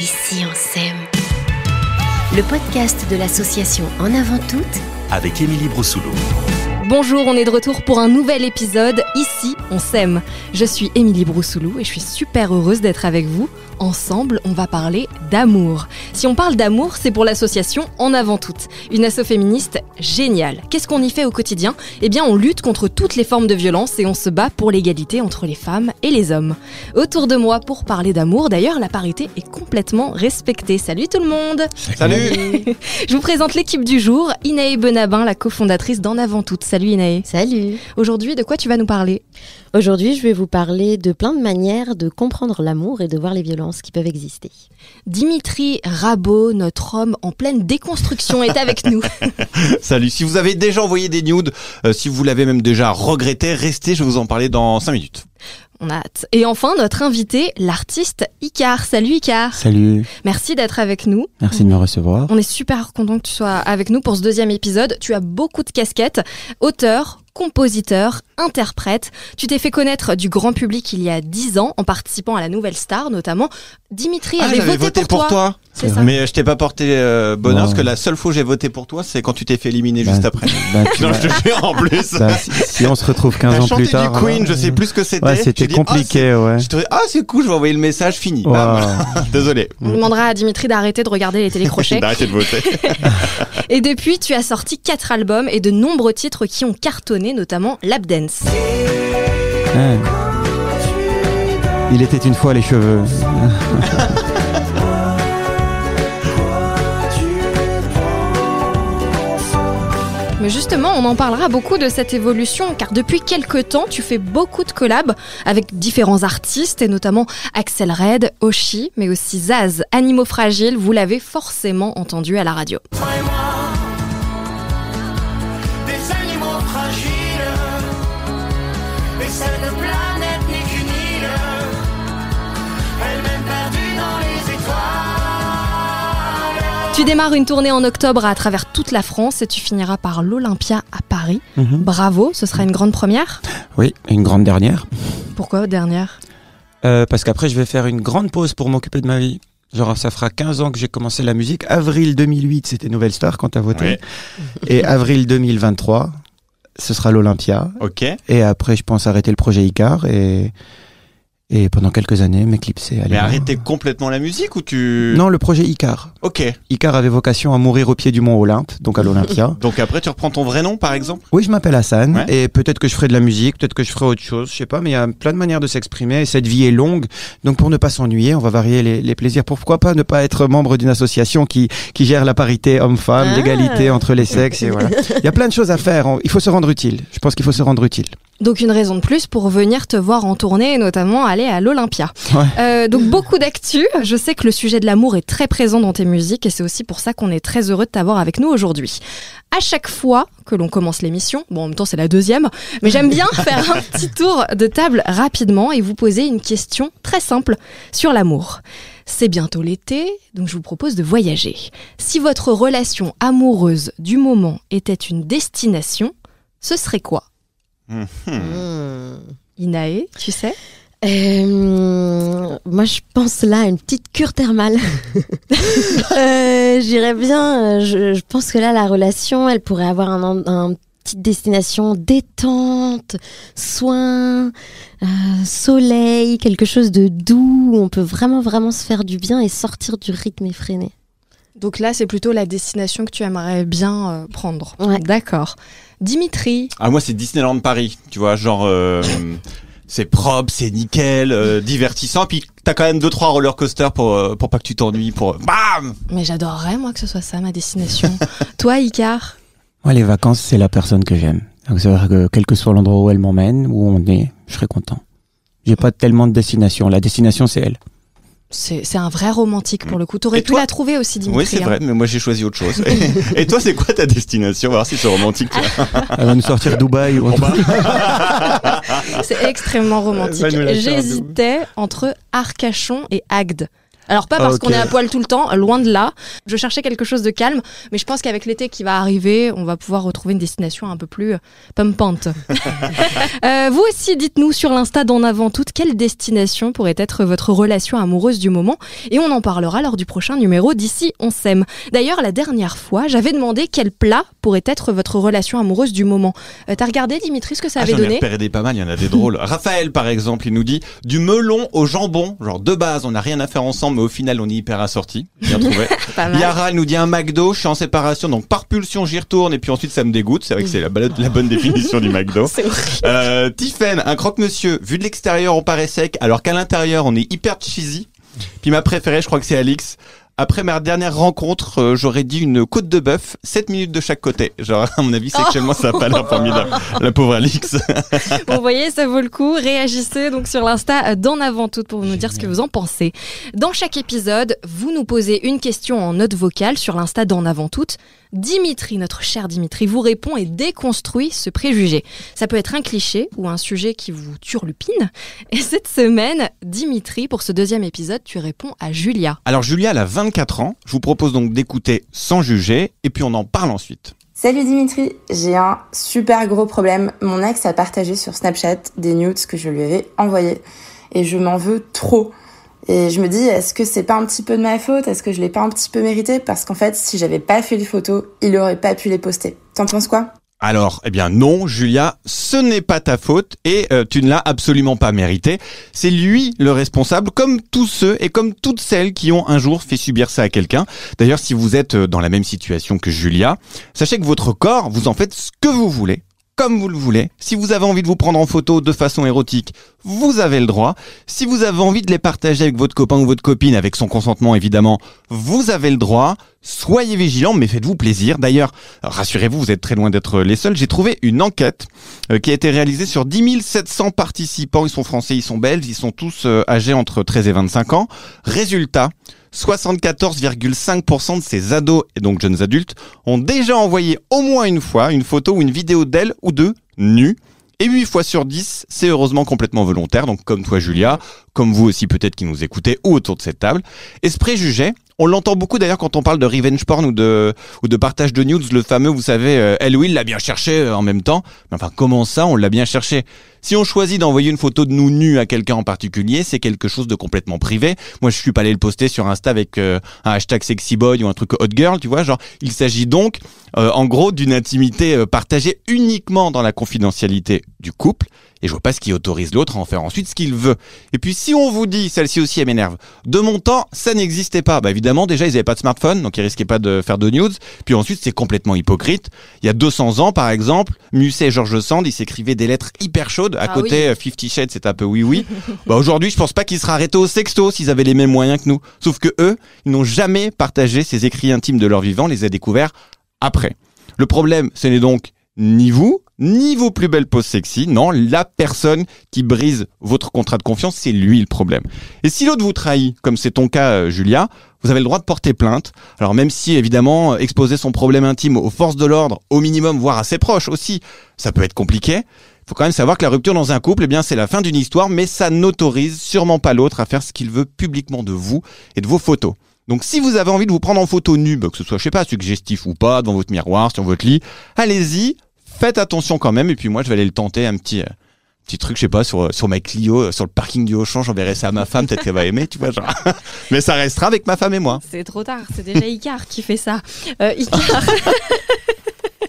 Ici on s'aime. Le podcast de l'association En avant toutes avec Émilie Broussoulou. Bonjour, on est de retour pour un nouvel épisode. Ici, on s'aime. Je suis Émilie Broussoulou et je suis super heureuse d'être avec vous. Ensemble, on va parler d'amour. Si on parle d'amour, c'est pour l'association En Avant Toutes, une asso féministe géniale. Qu'est-ce qu'on y fait au quotidien? Eh bien, on lutte contre toutes les formes de violence et on se bat pour l'égalité entre les femmes et les hommes. Autour de moi pour parler d'amour, d'ailleurs, la parité est complètement respectée. Salut tout le monde Salut Je vous présente l'équipe du jour, Inae Benabin, la cofondatrice d'En Avant Toutes. Salut Inae. Salut. Aujourd'hui, de quoi tu vas nous parler? Aujourd'hui, je vais vous parler de plein de manières de comprendre l'amour et de voir les violences qui peuvent exister. Dimitri Rabot, notre homme en pleine déconstruction, est avec nous. Salut, si vous avez déjà envoyé des nudes, euh, si vous l'avez même déjà regretté, restez, je vais vous en parler dans 5 minutes. On a hâte. Et enfin, notre invité, l'artiste Icar. Salut Icar. Salut. Merci d'être avec nous. Merci de me recevoir. On est super content que tu sois avec nous pour ce deuxième épisode. Tu as beaucoup de casquettes. Auteur, compositeur, interprète. Tu t'es fait connaître du grand public il y a dix ans en participant à la Nouvelle Star notamment. Dimitri Ah, avait j'avais voté, voté pour toi. C'est ça. Mais je t'ai pas porté euh, bonheur Non. parce que la seule fois où j'ai voté pour toi, c'est quand tu t'es fait éliminer Bah, juste après. bah, non, je te jure en plus. bah, si, si on se retrouve 15 T'as ans chanté plus tard. du Queen, euh, je sais plus ce que c'était. Ouais, c'était dis, compliqué, ah, ouais. c'est- je te dis, ah, c'est cool, je vais envoyer le message, fini. Wow. Bam. Désolé. On demandera à Dimitri d'arrêter de regarder les télécrochets. D'arrêter de voter. et depuis, tu as sorti quatre albums et de nombreux titres qui ont cartonné, notamment Lap Dance. Ouais. Il était une fois les cheveux. Mais justement, on en parlera beaucoup de cette évolution, car depuis quelques temps, tu fais beaucoup de collabs avec différents artistes, et notamment Axel Red, Oshi, mais aussi Zaz, Animaux Fragiles, vous l'avez forcément entendu à la radio. Tu démarres une tournée en octobre à travers toute la France et tu finiras par l'Olympia à Paris. Mhm. Bravo, ce sera une grande première. Oui, une grande dernière. Pourquoi dernière? Euh, parce qu'après, je vais faire une grande pause pour m'occuper de ma vie. Genre, ça fera 15 ans que j'ai commencé la musique. Avril 2008, c'était Nouvelle Star quand t'as voté. Ouais. Et avril 2023, ce sera l'Olympia. Ok. Et après, je pense arrêter le projet Icar et, et pendant quelques années, m'éclipser. Mais arrêter complètement la musique ou tu. Non, le projet Icar. Ok. Icar avait vocation à mourir au pied du mont Olympe, donc à l'Olympia. Donc après, tu reprends ton vrai nom, par exemple? Oui, je m'appelle Hassan Ouais. et peut-être que je ferai de la musique, peut-être que je ferai autre chose, je sais pas, mais il y a plein de manières de s'exprimer. et Cette vie est longue, donc pour ne pas s'ennuyer, on va varier les, les plaisirs. Pourquoi pas ne pas être membre d'une association qui qui gère la parité homme-femme, Ah. l'égalité entre les sexes et voilà. Il y a plein de choses à faire. Il faut se rendre utile. Je pense qu'il faut se rendre utile. Donc une raison de plus pour venir te voir en tournée et notamment aller à l'Olympia. Ouais. Euh, donc beaucoup d'actu. Je sais que le sujet de l'amour est très présent dans tes musiques et c'est aussi pour ça qu'on est très heureux de t'avoir avec nous aujourd'hui. À chaque fois que l'on commence l'émission, bon en même temps c'est la deuxième, mais j'aime bien faire un petit tour de table rapidement et vous poser une question très simple sur l'amour. C'est bientôt l'été, donc je vous propose de voyager. Si votre relation amoureuse du moment était une destination, ce serait quoi? Hmm. Inae, tu sais? Euh, moi, je pense là à une petite cure thermale. euh, J'irais bien. euh, Je, je pense que là, la relation, elle pourrait avoir un, un petite destination détente, soin, euh, soleil, quelque chose de doux où on peut vraiment, vraiment se faire du bien et sortir du rythme effréné. Donc là, c'est plutôt la destination que tu aimerais bien euh, prendre. Ouais. D'accord. Dimitri, Ah moi c'est Disneyland Paris, tu vois, genre euh, c'est propre, c'est nickel, euh, divertissant, puis t'as quand même deux trois roller coasters pour euh, pour pas que tu t'ennuies, pour bam. mais j'adorerais moi que ce soit ça ma destination. Toi, Icar? Moi, les vacances, c'est la personne que j'aime. Donc, c'est vrai que quel que soit l'endroit où elle m'emmène, où on est, je serai content. J'ai pas tellement de destination. La destination, c'est elle. C'est c'est un vrai romantique pour le coup. T'aurais Et pu toi la trouver aussi, Dimitri. Oui c'est hein. vrai, mais moi j'ai choisi autre chose. Et, toi c'est quoi ta destination? On va voir si c'est romantique. Elle va nous sortir Dubaï ou C'est extrêmement romantique. J'hésitais entre Arcachon et Agde. Alors pas parce Ok. qu'on est à poil tout le temps, loin de là. Je cherchais quelque chose de calme, mais je pense qu'avec l'été qui va arriver, on va pouvoir retrouver une destination un peu plus euh, pumpante. Euh, vous aussi, dites-nous sur l'Insta d'en avant toute quelle destination pourrait être votre relation amoureuse du moment, et on en parlera lors du prochain numéro d'ici on s'aime. D'ailleurs, la dernière fois, j'avais demandé quel plat pourrait être votre relation amoureuse du moment. Euh, T'as regardé Dimitri ce que ça Ah, avait J'en ai donné? repéré des pas mal, il y en a des drôles. Raphaël, par exemple, il nous dit du melon au jambon. Genre, de base, on n'a rien à faire ensemble, mais au final, on est hyper assortis. Bien trouvé. Yara, elle nous dit un McDo, je suis en séparation, donc par pulsion, j'y retourne, et puis ensuite, ça me dégoûte. C'est vrai que c'est la, bonne- la bonne définition du McDo. C'est horrible. Euh, Tiffen, un croque-monsieur. Vu de l'extérieur, on paraît sec, alors qu'à l'intérieur, on est hyper cheesy. Puis ma préférée, je crois que c'est Alix. Après ma dernière rencontre, euh, j'aurais dit une côte de bœuf, 7 minutes de chaque côté. Genre, à mon avis, sexuellement, ça n'a pas l'air formidable. La pauvre Alix. Bon, vous voyez, ça vaut le coup. Réagissez donc sur l'Insta d'en avant toute pour nous dire ce que vous en pensez. Dans chaque épisode, vous nous posez une question en note vocale sur l'Insta d'en avant toute. Dimitri, notre cher Dimitri, vous répond et déconstruit ce préjugé. Ça peut être un cliché ou un sujet qui vous turlupine. Et cette semaine, Dimitri, pour ce deuxième épisode, tu réponds à Julia. Alors, Julia, elle a 24 ans. Je vous propose donc d'écouter sans juger, et puis on en parle ensuite. Salut Dimitri, j'ai un super gros problème. Mon ex a partagé sur Snapchat des nudes que je lui avais envoyés et je m'en veux trop. Et je me dis, est-ce que c'est pas un petit peu de ma faute? Est-ce que je l'ai pas un petit peu mérité? Parce qu'en fait, si j'avais pas fait les photos, il aurait pas pu les poster. T'en penses quoi? Alors, eh bien non, Julia, ce n'est pas ta faute et euh, tu ne l'as absolument pas mérité. C'est lui le responsable, comme tous ceux et comme toutes celles qui ont un jour fait subir ça à quelqu'un. D'ailleurs, si vous êtes euh, dans la même situation que Julia, sachez que votre corps, vous en faites ce que vous voulez. Comme vous le voulez. Si vous avez envie de vous prendre en photo de façon érotique, vous avez le droit. Si vous avez envie de les partager avec votre copain ou votre copine, avec son consentement évidemment, vous avez le droit. Soyez vigilants, mais faites-vous plaisir. D'ailleurs, rassurez-vous, vous êtes très loin d'être les seuls. J'ai trouvé une enquête euh, qui a été réalisée sur 10 700 participants. Ils sont français, ils sont belges, ils sont tous euh, âgés entre 13 et 25 ans. Résultat, 74,5% de ces ados et donc jeunes adultes ont déjà envoyé au moins une fois une photo ou une vidéo d'elle ou d'eux nus. Et 8 fois sur 10, c'est heureusement complètement volontaire, donc comme toi Julia, comme vous aussi peut-être qui nous écoutez ou autour de cette table. Et ce préjugé, on l'entend beaucoup d'ailleurs quand on parle de revenge porn ou de, ou de partage de news, le fameux, vous savez, euh, elle ou il l'a bien cherché euh, en même temps. Mais enfin, comment ça, on l'a bien cherché? Si on choisit d'envoyer une photo de nous nus à quelqu'un en particulier, c'est quelque chose de complètement privé. Moi, je suis pas allé le poster sur Insta avec euh, un hashtag sexyboy ou un truc hot girl, tu vois. Genre, il s'agit donc, euh, en gros, d'une intimité partagée uniquement dans la confidentialité du couple. Et je vois pas ce qui autorise l'autre à en faire ensuite ce qu'il veut. Et puis si on vous dit, celle-ci aussi elle m'énerve, de mon temps, ça n'existait pas. Bah évidemment, déjà ils avaient pas de smartphone, donc ils risquaient pas de faire de news. Puis ensuite c'est complètement hypocrite. Il y a 200 ans par exemple, Musset et Georges Sand, ils s'écrivaient des lettres hyper chaudes. À Ah côté, euh, Fifty Shades c'est un peu oui oui. bah aujourd'hui je pense pas qu'ils seraient arrêtés au sexto s'ils avaient les mêmes moyens que nous. Sauf que eux, ils n'ont jamais partagé ces écrits intimes de leur vivant, les a découverts après. Le problème, ce n'est donc ni vous, ni vos plus belles poses sexy. Non, la personne qui brise votre contrat de confiance, c'est lui le problème. Et si l'autre vous trahit, comme c'est ton cas, euh, Julia, vous avez le droit de porter plainte. Alors même si, évidemment, exposer son problème intime aux forces de l'ordre, au minimum, voire à ses proches aussi, ça peut être compliqué. faut quand même savoir que la rupture dans un couple, eh bien, c'est la fin d'une histoire, mais ça n'autorise sûrement pas l'autre à faire ce qu'il veut publiquement de vous et de vos photos. Donc si vous avez envie de vous prendre en photo nue, bah, que ce soit, je sais pas, suggestif ou pas, devant votre miroir, sur votre lit, allez-y, faites attention quand même. Et puis moi, je vais aller le tenter, un petit, euh, petit truc, je sais pas, sur, sur ma Clio, euh, sur le parking du Auchan, j'enverrai ça à ma femme, peut-être qu'elle va aimer, tu vois, genre. Mais ça restera avec ma femme et moi. C'est trop tard, c'est déjà Icar qui fait ça. Euh, Icar,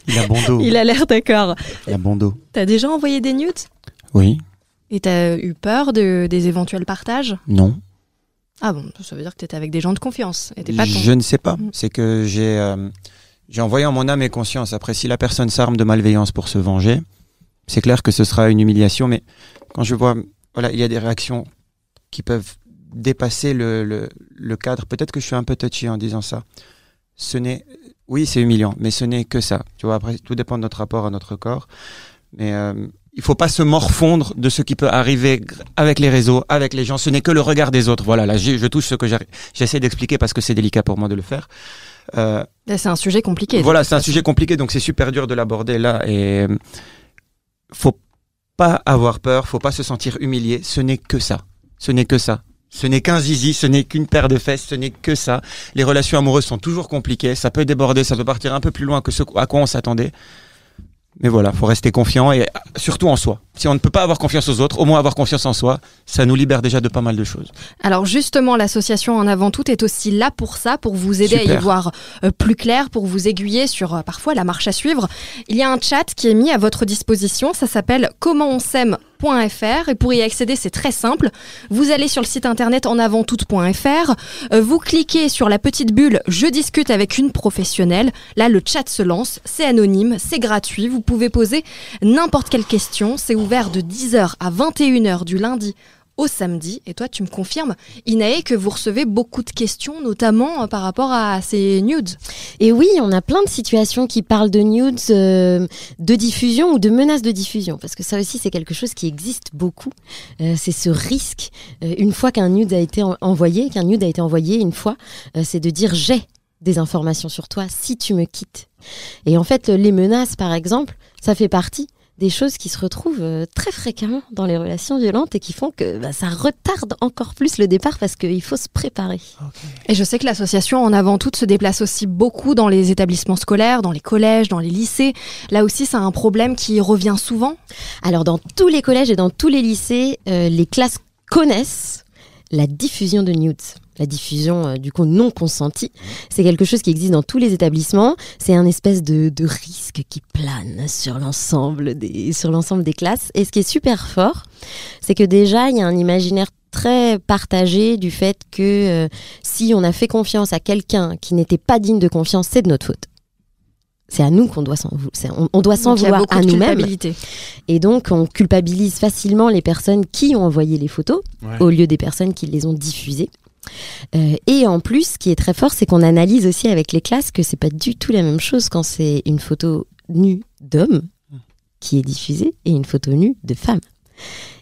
Il a bon dos. il a l'air d'accord. Il a bon dos. T'as déjà envoyé des nudes? Oui. Et t'as eu peur de, des éventuels partages? Non. Ah bon, ça veut dire que t'étais avec des gens de confiance. Et pas. Je ne sais pas. Mm. C'est que j'ai euh, j'ai envoyé en mon âme et conscience. Après, si la personne s'arme de malveillance pour se venger, c'est clair que ce sera une humiliation. Mais quand je vois, voilà, il y a des réactions qui peuvent dépasser le, le, le cadre. Peut-être que je suis un peu touchy en disant ça. Ce n'est, oui, c'est humiliant, mais ce n'est que ça. Tu vois, après, tout dépend de notre rapport à notre corps. Mais euh, il faut pas se morfondre de ce qui peut arriver avec les réseaux, avec les gens. Ce n'est que le regard des autres. Voilà, là, je, je touche ce que. J'essaie d'expliquer parce que c'est délicat pour moi de le faire. Euh, C'est un sujet compliqué. voilà, c'est un sujet compliqué, donc c'est super dur de l'aborder là. Et euh, faut pas avoir peur, faut pas se sentir humilié. Ce n'est que ça. Ce n'est que ça. Ce n'est qu'un zizi, ce n'est qu'une paire de fesses, ce n'est que ça. Les relations amoureuses sont toujours compliquées, ça peut déborder, ça peut partir un peu plus loin que ce à quoi on s'attendait. Mais voilà, faut rester confiant et surtout en soi. Si on ne peut pas avoir confiance aux autres, au moins avoir confiance en soi, ça nous libère déjà de pas mal de choses. Alors justement, l'association En Avant Tout est aussi là pour ça, pour vous aider à y voir euh, plus clair, pour vous aiguiller sur euh, parfois la marche à suivre. Il y a un chat qui est mis à votre disposition, ça s'appelle comment on et pour y accéder c'est très simple. Vous allez sur le site internet enavanttout.fr, euh, vous cliquez sur la petite bulle je discute avec une professionnelle. Là le chat se lance, c'est anonyme, c'est gratuit, vous pouvez poser n'importe quelle question, c'est ouvert de 10h à 21h du lundi au samedi. Et toi, tu me confirmes, Inae, que vous recevez beaucoup de questions, notamment euh, par rapport à ces nudes. Et oui, on a plein de situations qui parlent de nudes, euh, de diffusion ou de menaces de diffusion, parce que ça aussi c'est quelque chose qui existe beaucoup. Euh, c'est ce risque, une fois qu'un nude a été en- envoyé, qu'un nude a été envoyé une fois, c'est de dire j'ai des informations sur toi si tu me quittes. Et en fait, les menaces, par exemple, ça fait partie des choses qui se retrouvent euh, très fréquemment dans les relations violentes et qui font que bah, ça retarde encore plus le départ parce qu'il faut se préparer. Et je sais que l'association En Avant Toute se déplace aussi beaucoup dans les établissements scolaires, dans les collèges, dans les lycées. Là aussi, c'est un problème qui revient souvent. Alors dans tous les collèges et dans tous les lycées, euh, les classes connaissent la diffusion de nudes. La diffusion euh, du coup non consentie, c'est quelque chose qui existe dans tous les établissements. C'est un espèce de, de risque qui plane sur l'ensemble des sur l'ensemble des classes. Et ce qui est super fort, c'est que déjà il y a un imaginaire très partagé du fait que euh, si on a fait confiance à quelqu'un qui n'était pas digne de confiance, c'est de notre faute. C'est à nous qu'on doit s'en on, on doit s'en vouloir à nous-mêmes. Et donc, on culpabilise facilement les personnes qui ont envoyé les photos Ouais. au lieu des personnes qui les ont diffusées. Euh, et en plus, ce qui est très fort, c'est qu'on analyse aussi avec les classes que c'est pas du tout la même chose quand c'est une photo nue d'homme qui est diffusée et une photo nue de femme.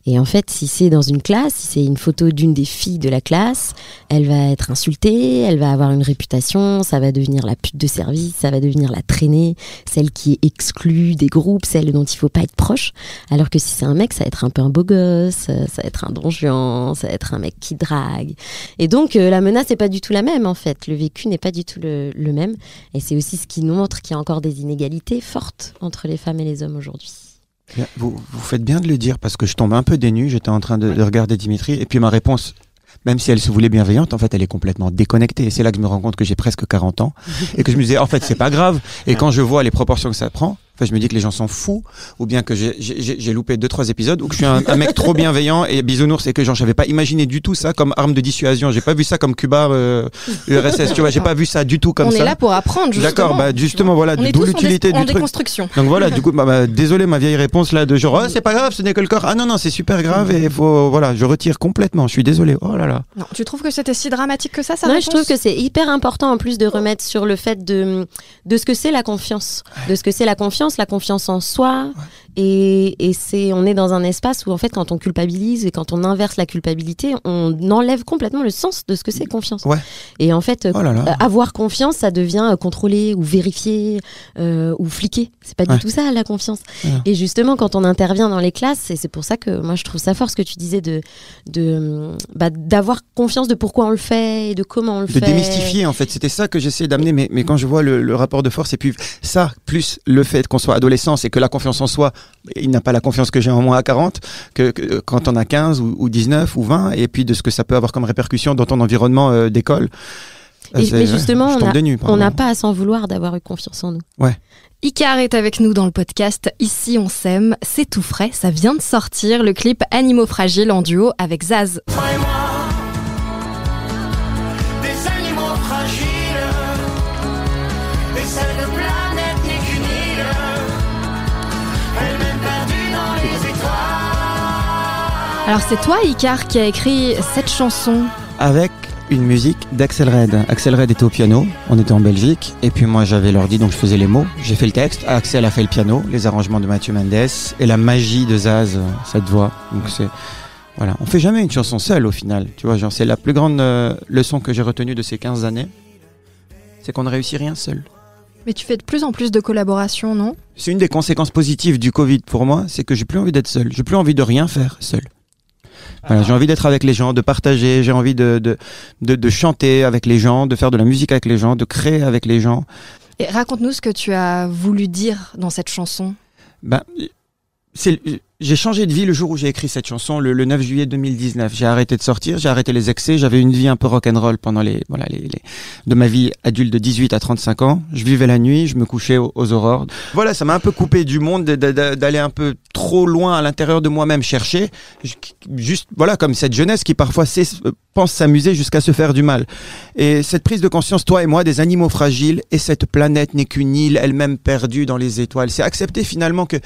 Et en fait, si c'est dans une classe, si c'est une photo d'une des filles de la classe, elle va être insultée, elle va avoir une réputation, ça va devenir la pute de service, ça va devenir la traînée, celle qui est exclue des groupes, celle dont il faut pas être proche. Alors que si c'est un mec, ça va être un peu un beau gosse, euh, ça va être un donjon, ça va être un mec qui drague. Et donc, euh, la menace n'est pas du tout la même, en fait. Le vécu n'est pas du tout le même. Et c'est aussi ce qui nous montre qu'il y a encore des inégalités fortes entre les femmes et les hommes aujourd'hui. Vous, vous faites bien de le dire parce que je tombe un peu dénu. J'étais en train de, de regarder Dimitri et puis ma réponse, même si elle se voulait bienveillante, en fait, elle est complètement déconnectée. Et c'est là que je me rends compte que j'ai presque 40 ans et que je me disais, en fait, c'est pas grave. Et quand je vois les proportions que ça prend, enfin, je me dis que les gens s'en foutent ou bien que j'ai- j'ai j'ai- j'ai loupé deux trois épisodes ou que je suis un, un mec trop bienveillant et bisounours et que genre j'avais pas imaginé du tout ça comme arme de dissuasion. J'ai pas vu ça comme Cuba, euh, URSS. Tu vois, j'ai pas vu ça du tout comme on ça. est là pour apprendre, justement. D'accord, bah justement voilà, On d'où l'utilité du truc. déconstruction. Donc voilà, du coup, bah, bah, désolé ma vieille réponse là de genre, oh, c'est pas grave, ce n'est que le corps. Ah non non, c'est super grave et faut voilà, je retire complètement. Je suis désolé. Oh là là. Non, tu trouves que c'était si dramatique que ça, ça Non, je trouve que c'est hyper important en plus de remettre sur le fait de, de ce que c'est la confiance. De ce que c'est la confiance, la confiance en soi. Et, et c'est, on est dans un espace où en fait, quand on culpabilise et quand on inverse la culpabilité, on enlève complètement le sens de ce que c'est confiance. Ouais. Et en fait, Oh là là. euh, avoir confiance, ça devient euh, contrôler ou vérifier euh, ou fliquer. C'est pas Ouais. du tout ça la confiance. Ouais. Et justement, quand on intervient dans les classes, et c'est pour ça que moi je trouve ça fort ce que tu disais de de bah, d'avoir confiance de pourquoi on le fait et de comment on le De fait. démystifier en fait, c'était ça que j'essayais d'amener. Mais, mais quand je vois le, le rapport de force et puis ça plus le fait qu'on soit adolescent, c'est que la confiance en soi, il n'a pas la confiance que j'ai en moi à 40, que, que quand on a 15 ou, ou 19 ou 20, et puis de ce que ça peut avoir comme répercussion dans ton environnement euh, d'école. Et- mais justement, on n'a pas à s'en vouloir d'avoir eu confiance en nous. Icar est avec nous dans le podcast Ici on s'aime, c'est tout frais, ça vient de sortir, le clip Animaux fragiles en duo avec Zaz. Moi, Alors c'est toi Icar qui a écrit cette chanson. avec une musique d'Axel Red. Axel Red était au piano, on était en Belgique, et puis moi j'avais l'ordi donc je faisais les mots, j'ai fait le texte, Axel a fait le piano, les arrangements de Mathieu Mendes, et la magie de Zaz, cette voix. Donc c'est voilà, on fait jamais une chanson seule au final, tu vois, genre c'est la plus grande euh, leçon que j'ai retenue de ces 15 années, c'est qu'on ne réussit rien seul. Mais tu fais de plus en plus de collaborations, non? C'est une des conséquences positives du Covid pour moi, c'est que j'ai plus envie d'être seul, j'ai plus envie de rien faire seul. Voilà, j'ai envie d'être avec les gens, de partager, j'ai envie de, de, de, de chanter avec les gens, de faire de la musique avec les gens, de créer avec les gens. Et raconte-nous ce que tu as voulu dire dans cette chanson. Ben, c'est, j'ai changé de vie le jour où j'ai écrit cette chanson, le, le 9 juillet 2019. J'ai arrêté de sortir, j'ai arrêté les excès, j'avais une vie un peu rock'n'roll pendant les, voilà, les, les- de ma vie adulte de 18 à 35 ans. Je vivais la nuit, je me couchais aux, aux aurores. Voilà, ça m'a un peu coupé du monde, de- de- de- d'aller un peu trop loin à l'intérieur de moi-même chercher. Juste, voilà, comme cette jeunesse qui parfois euh, pense s'amuser jusqu'à se faire du mal. Et cette prise de conscience, toi et moi, des animaux fragiles, et cette planète n'est qu'une île elle-même perdue dans les étoiles. C'est accepter finalement que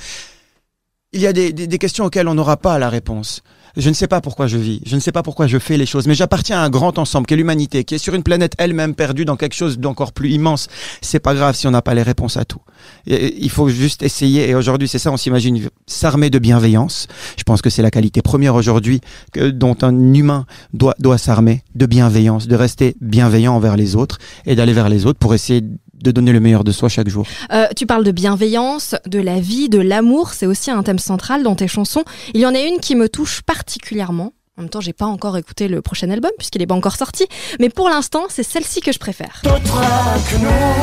il y a des, des- des questions auxquelles on n'aura pas la réponse. Je ne sais pas pourquoi je vis, je ne sais pas pourquoi je fais les choses, mais j'appartiens à un grand ensemble qui est l'humanité, qui est sur une planète elle-même perdue dans quelque chose d'encore plus immense. C'est pas grave si on n'a pas les réponses à tout. Il faut juste essayer. Et aujourd'hui, c'est ça, on s'imagine s'armer de bienveillance. Je pense que c'est la qualité première aujourd'hui dont un humain doit doit s'armer de bienveillance, de rester bienveillant envers les autres et d'aller vers les autres pour essayer de donner le meilleur de soi chaque jour. Euh, tu parles de bienveillance, de la vie, de l'amour. C'est aussi un thème central dans tes chansons. Il y en a une qui me touche particulièrement. En même temps, j'ai pas encore écouté le prochain album puisqu'il est pas encore sorti. Mais pour l'instant, c'est celle-ci que je préfère. D'autres que nous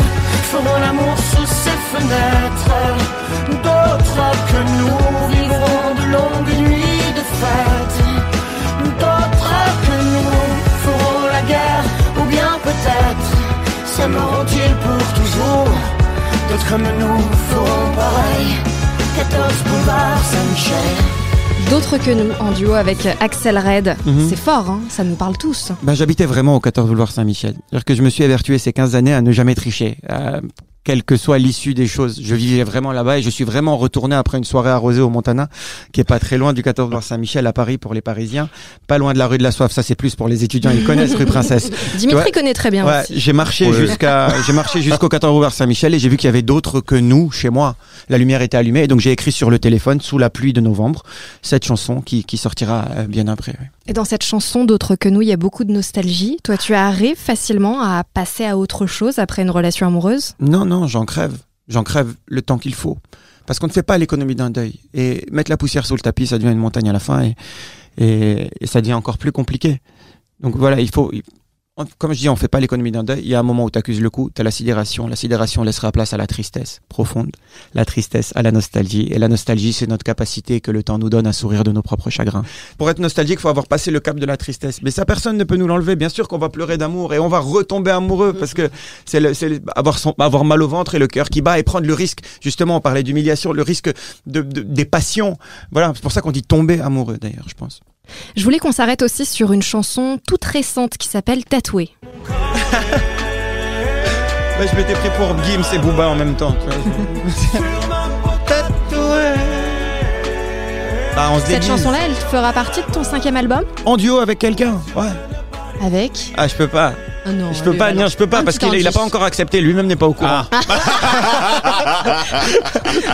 feront l'amour sous ces fenêtres. D'autres que nous vivront de longues nuits de fête. D'autres que nous feront la guerre ou bien peut-être. D'autres comme nous feront pareil. 14 boulevard Saint-Michel. D'autres que nous, en duo avec Axel Red. Mhm. C'est fort, hein ça nous parle tous. Ben, j'habitais vraiment au 14 boulevard Saint-Michel. C'est-à-dire que je me suis évertué ces 15 années à ne jamais tricher. Euh, quelle que soit l'issue des choses, je vivais vraiment là-bas et je suis vraiment retourné après une soirée arrosée au Montana, qui est pas très loin du 14 boulevard Saint-Michel à Paris pour les Parisiens, pas loin de la rue de la Soif. Ça c'est plus pour les étudiants, ils connaissent rue Princesse. Dimitri connaît très bien Ouais, j'ai marché jusqu'à, j'ai marché jusqu'au 14 boulevard Saint-Michel et j'ai vu qu'il y avait d'autres que nous chez moi. La lumière était allumée et donc j'ai écrit sur le téléphone sous la pluie de novembre cette chanson qui, qui sortira euh, bien après. ouais. Et dans cette chanson, d'autres que nous, il y a beaucoup de nostalgie. Toi, tu arrives facilement à passer à autre chose après une relation amoureuse? Non, non, j'en crève. J'en crève le temps qu'il faut. Parce qu'on ne fait pas l'économie d'un deuil. Et mettre la poussière sous le tapis, ça devient une montagne à la fin et, et, ça devient encore plus compliqué. Donc voilà, il faut. Comme je dis, on fait pas l'économie d'un deuil. Il y a un moment où tu accuses le coup, tu as la sidération. La sidération laissera place à la tristesse profonde, la tristesse à la nostalgie. Et la nostalgie, c'est notre capacité que le temps nous donne à sourire de nos propres chagrins. Pour être nostalgique, faut avoir passé le cap de la tristesse. Mais ça, personne ne peut nous l'enlever. Bien sûr qu'on va pleurer d'amour et on va retomber amoureux parce que c'est avoir, avoir mal au ventre et le cœur qui bat et prendre le risque. Justement, on parlait d'humiliation, le risque de, de- des passions. Voilà, c'est pour ça qu'on dit tomber amoureux d'ailleurs, je pense. Je voulais qu'on s'arrête aussi sur une chanson toute récente qui s'appelle Tatoué. Ouais, je m'étais pris pour Gims et Booba en même temps. tu vois. Tatoué. Bah, on se Cette chanson-là, elle fera partie de ton cinquième album? En duo avec quelqu'un. Ouais. Avec? Ah, je peux pas. Ah non, Je peux pas, non, je peux pas Un parce qu'il il a indice. pas encore accepté. Lui-même n'est pas au courant.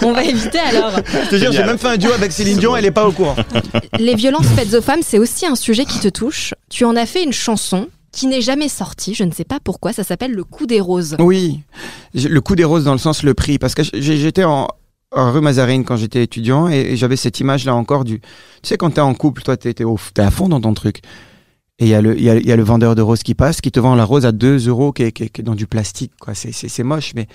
On va éviter alors. Je te jure, j'ai même fait un duo avec Céline Dion, elle est pas au courant. Les violences faites aux femmes, c'est aussi un sujet qui te touche. Tu en as fait une chanson qui n'est jamais sortie, je ne sais pas pourquoi, ça s'appelle Le coup des roses. Oui, le coup des roses dans le sens le prix, parce que j'étais en, en rue Mazarine quand j'étais étudiant et, et j'avais cette image là encore du, tu sais quand t'es en couple, toi t'es t'es au- t'es à fond dans ton truc. Et il y, a le- y, y a le vendeur de roses qui passe, qui te vend la rose à 2 euros, qui est, qui est- qui est dans du plastique, quoi. C'est- moche, mais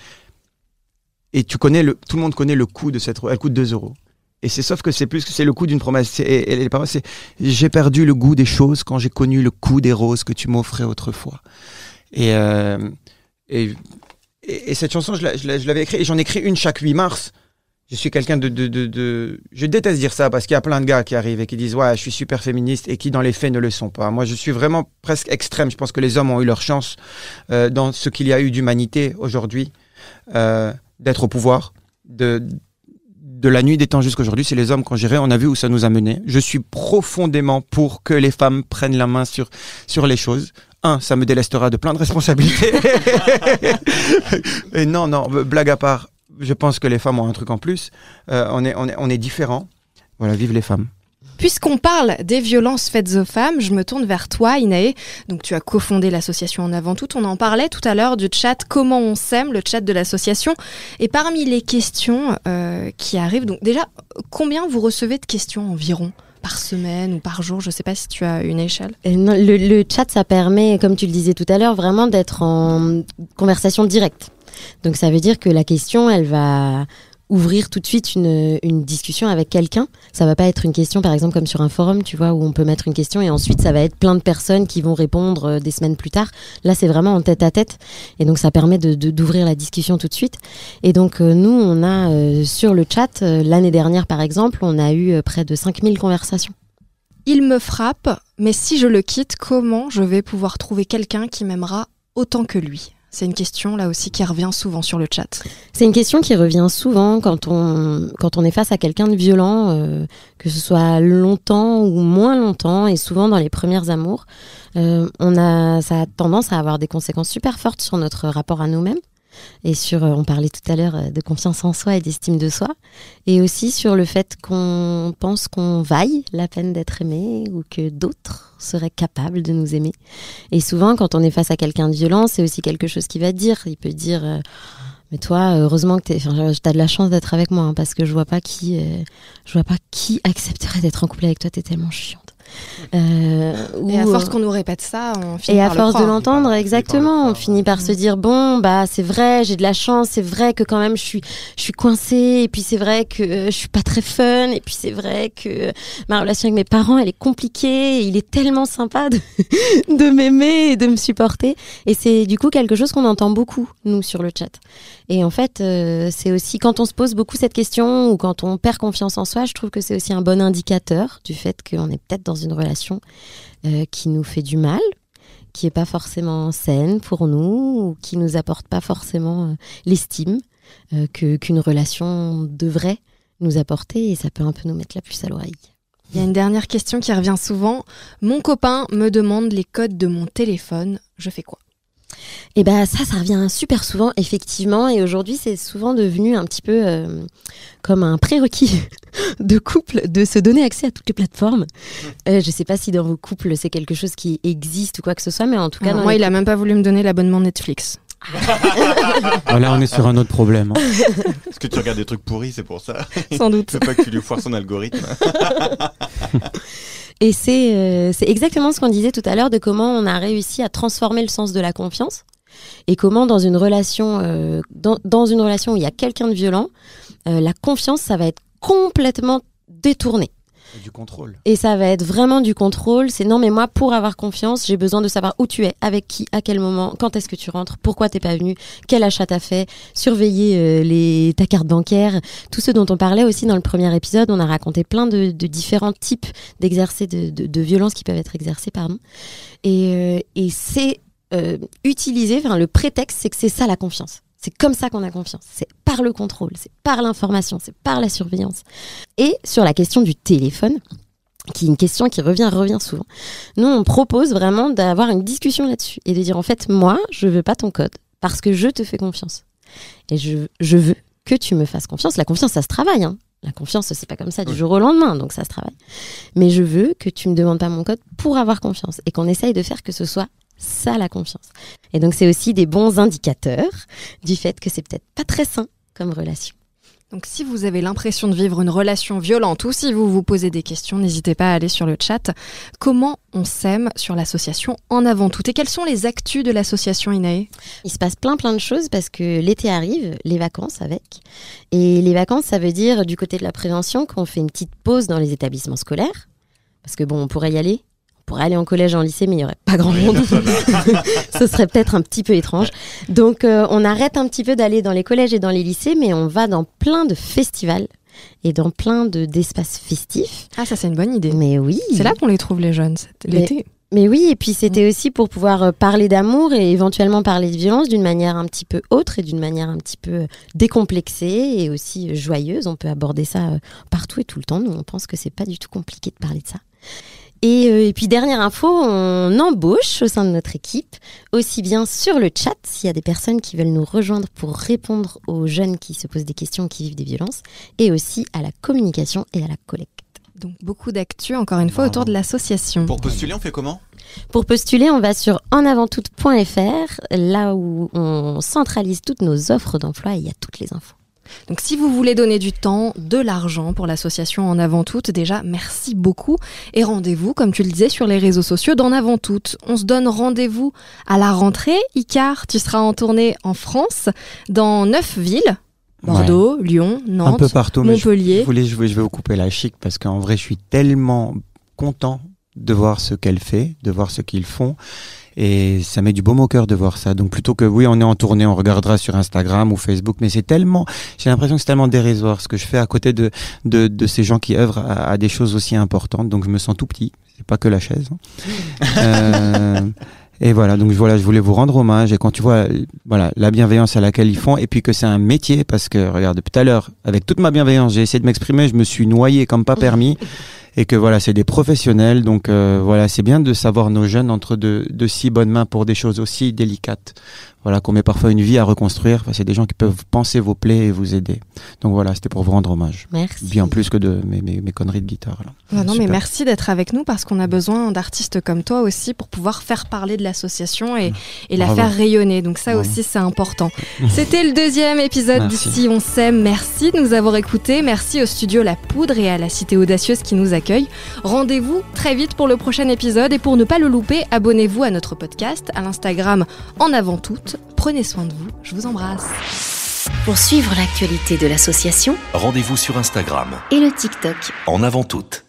et tu connais le, tout le monde connaît le coût de cette rose. Elle coûte 2 euros. Et c'est sauf que c'est plus que c'est le coût d'une promesse. Et, et les paroles, c'est j'ai perdu le goût des choses quand j'ai connu le coût des roses que tu m'offrais autrefois. Et, euh, et, et, et cette chanson, je la- je la- je l'avais écrite et j'en écris une chaque 8 mars. Je suis quelqu'un de, de, de, Je déteste dire ça parce qu'il y a plein de gars qui arrivent et qui disent Ouais, je suis super féministe et qui, dans les faits, ne le sont pas. Moi, je suis vraiment presque extrême. Je pense que les hommes ont eu leur chance euh, dans ce qu'il y a eu d'humanité aujourd'hui, euh, d'être au pouvoir, de, de la nuit des temps jusqu'aujourd'hui. C'est les hommes qu'on gérait. On a vu où ça nous a mené. Je suis profondément pour que les femmes prennent la main sur, sur les choses. Un, ça me délestera de plein de responsabilités. et non, non, blague à part, je pense que les femmes ont un truc en plus. Euh, on est, on est, on est différents. Voilà, vive les femmes. Puisqu'on parle des violences faites aux femmes, je me tourne vers toi, Inae. Donc, tu as cofondé l'association En Avant Tout. On en parlait tout à l'heure du chat Comment on s'aime, le chat de l'association. Et parmi les questions euh, qui arrivent, donc déjà, combien vous recevez de questions environ? Par semaine ou par jour? Je sais pas si tu as une échelle. Et non, le, le chat, ça permet, comme tu le disais tout à l'heure, vraiment d'être en conversation directe. Donc ça veut dire que la question, elle va ouvrir tout de suite une, discussion avec quelqu'un. Ça va pas être une question, par exemple, comme sur un forum, tu vois, où on peut mettre une question et ensuite ça va être plein de personnes qui vont répondre euh, des semaines plus tard. Là, c'est vraiment en tête à tête. Et donc ça permet de, de- d'ouvrir la discussion tout de suite. Et donc euh, nous, on a euh, sur le chat, l'année dernière, par exemple, on a eu près de 5000 conversations. Il me frappe, mais si je le quitte, comment je vais pouvoir trouver quelqu'un qui m'aimera autant que lui? C'est une question là aussi qui revient souvent sur le chat. C'est une question qui revient souvent quand on, quand on est face à quelqu'un de violent, euh, que ce soit longtemps ou moins longtemps, et souvent dans les premières amours. Euh, on a, ça a tendance à avoir des conséquences super fortes sur notre rapport à nous-mêmes. Et sur, euh, on parlait tout à l'heure euh, de confiance en soi et d'estime de soi. Et aussi sur le fait qu'on pense qu'on vaille la peine d'être aimé ou que d'autres seraient capables de nous aimer. Et souvent, quand on est face à quelqu'un de violent, c'est aussi quelque chose qu'il va dire. Il peut dire, euh, mais toi, heureusement que enfin, t'as de la chance d'être avec moi, hein, parce que je vois pas qui, je vois pas qui accepterait d'être en couple avec toi. T'es tellement chiante. Euh, Et à force euh, qu'on nous répète ça, on finit et à le force de l'entendre, exactement, on finit par se dire bon, bah c'est vrai, j'ai de la chance, c'est vrai que quand même je suis, je suis coincée, et puis c'est vrai que euh, je suis pas très fun, et puis c'est vrai que euh, ma relation avec mes parents, elle est compliquée, et il est tellement sympa de, de m'aimer et de me supporter, et c'est du coup quelque chose qu'on entend beaucoup nous sur le chat. Et en fait, euh, c'est aussi quand on se pose beaucoup cette question ou quand on perd confiance en soi, je trouve que c'est aussi un bon indicateur du fait qu'on est peut-être dans une relation euh, qui nous fait du mal, qui est pas forcément saine pour nous ou qui nous apporte pas forcément euh, l'estime euh, qu'une relation devrait nous apporter et ça peut un peu nous mettre la puce à l'oreille. Il y a une dernière question qui revient souvent. Mon copain me demande les codes de mon téléphone. Je fais quoi? Et ben ça, ça revient super souvent, effectivement. Et aujourd'hui, c'est souvent devenu un petit peu euh, comme un prérequis de couple de se donner accès à toutes les plateformes. Euh, je sais pas si dans vos couples c'est quelque chose qui existe ou quoi que ce soit, mais en tout cas, Alors dans Moi, les il a même pas voulu me donner l'abonnement Netflix. Ah, là, on est sur un autre problème. hein. Est-ce que tu regardes des trucs pourris, c'est pour ça Sans doute. Je veux pas que tu lui foires son algorithme. Et c'est euh, exactement ce qu'on disait tout à l'heure de comment on a réussi à transformer le sens de la confiance et comment dans une relation euh, dans, dans une relation où il y a quelqu'un de violent, euh, la confiance ça va être complètement détourné. Et ça va être vraiment du contrôle. C'est non, mais moi, pour avoir confiance, j'ai besoin de savoir où tu es, avec qui, à quel moment, quand est-ce que tu rentres, pourquoi t'es pas venu, quel achat t'as fait, surveiller euh, les, ta carte bancaire, tout ce dont on parlait aussi dans le premier épisode. On a raconté plein de, de différents types d'exercer de, de, de violences qui peuvent être exercées, pardon. Et, euh, et c'est euh, utilisé, enfin, le prétexte, c'est que c'est ça la confiance. C'est comme ça qu'on a confiance. C'est par le contrôle, c'est par l'information, c'est par la surveillance. Et sur la question du téléphone, qui est une question qui revient, revient souvent. Nous, on propose vraiment d'avoir une discussion là-dessus et de dire en fait, moi, je veux pas ton code parce que je te fais confiance. Et je, je veux que tu me fasses confiance. La confiance, ça se travaille. Hein. La confiance, c'est pas comme ça du jour au lendemain, donc ça se travaille. Mais je veux que tu me demandes pas mon code pour avoir confiance et qu'on essaye de faire que ce soit ça la confiance. Et donc, c'est aussi des bons indicateurs du fait que c'est peut-être pas très sain comme relation. Donc si vous avez l'impression de vivre une relation violente ou si vous vous posez des questions, n'hésitez pas à aller sur le chat. Comment on s'aime sur l'association En Avant Tout? Et quelles sont les actus de l'association Inae Il se passe plein plein de choses parce que l'été arrive, les vacances avec. Et les vacances, ça veut dire du côté de la prévention qu'on fait une petite pause dans les établissements scolaires. Parce que bon, on pourrait y aller. On pourrait aller en collège, en lycée, mais il n'y aurait pas grand monde. Ce serait peut-être un petit peu étrange. Donc euh, on arrête un petit peu d'aller dans les collèges et dans les lycées, mais on va dans plein de festivals et dans plein de d'espaces festifs. Ah ça c'est une bonne idée. Mais oui. C'est là qu'on les trouve les jeunes, c'est Mais- l'été. Mais oui, et puis c'était aussi pour pouvoir euh, parler d'amour et éventuellement parler de violence d'une manière un petit peu autre et d'une manière un petit peu euh, décomplexée et aussi joyeuse. On peut aborder ça partout et tout le temps. Nous, on pense que c'est pas du tout compliqué de parler de ça. Et, euh, et puis dernière info, on embauche au sein de notre équipe, aussi bien sur le chat, s'il y a des personnes qui veulent nous rejoindre pour répondre aux jeunes qui se posent des questions, qui vivent des violences, et aussi à la communication et à la collecte. Donc beaucoup d'actu encore une fois autour de l'association. Pour postuler, on fait comment? Pour postuler, on va sur enavanttoute.fr, là où on centralise toutes nos offres d'emploi et il y a toutes les infos. Donc si vous voulez donner du temps, de l'argent pour l'association En Avant Toute, déjà merci beaucoup et rendez-vous, comme tu le disais, sur les réseaux sociaux d'En Avant Toute. On se donne rendez-vous à la rentrée. Icar, tu seras en tournée en France, dans neuf villes. Bordeaux, Lyon, Nantes, un peu partout. mais je- Montpellier. Je, voulais, je vais vous couper la chic parce qu'en vrai, je suis tellement content de voir ce qu'elle fait, de voir ce qu'ils font. Et ça met du baume au cœur de voir ça. Donc plutôt que oui, on est en tournée, on regardera sur Instagram ou Facebook, mais c'est tellement, j'ai l'impression que c'est tellement dérisoire ce que je fais à côté de de, de ces gens qui œuvrent à, à des choses aussi importantes. Donc je me sens tout petit. C'est pas que la chaise. hein. Euh, et voilà, donc voilà, je voulais vous rendre hommage. Et quand tu vois, voilà, la bienveillance à laquelle ils font, et puis que c'est un métier, parce que regarde, depuis tout à l'heure, avec toute ma bienveillance, j'ai essayé de m'exprimer, je me suis noyé comme pas permis, et que voilà, c'est des professionnels. Donc euh, voilà, c'est bien de savoir nos jeunes entre de, de si bonnes mains pour des choses aussi délicates. Voilà, qu'on met parfois une vie à reconstruire. Enfin, c'est des gens qui peuvent penser vos plaies et vous aider. Donc voilà, c'était pour vous rendre hommage. Merci. Bien plus que de mes, mes, mes conneries de guitare. Là. Ah non, mais merci d'être avec nous parce qu'on a besoin d'artistes comme toi aussi pour pouvoir faire parler de l'association et, et la faire rayonner. Donc ça Bravo. aussi, c'est important. C'était le deuxième épisode Merci. d'ici On s'aime. Merci de nous avoir écoutés. Merci au studio La Poudre et à la Cité Audacieuse qui nous accueille. Rendez-vous très vite pour le prochain épisode et pour ne pas le louper, abonnez-vous à notre podcast, à l'Instagram En Avant Prenez soin de vous. Je vous embrasse. Pour suivre l'actualité de l'association Rendez-vous sur Instagram, et le TikTok en avant toute.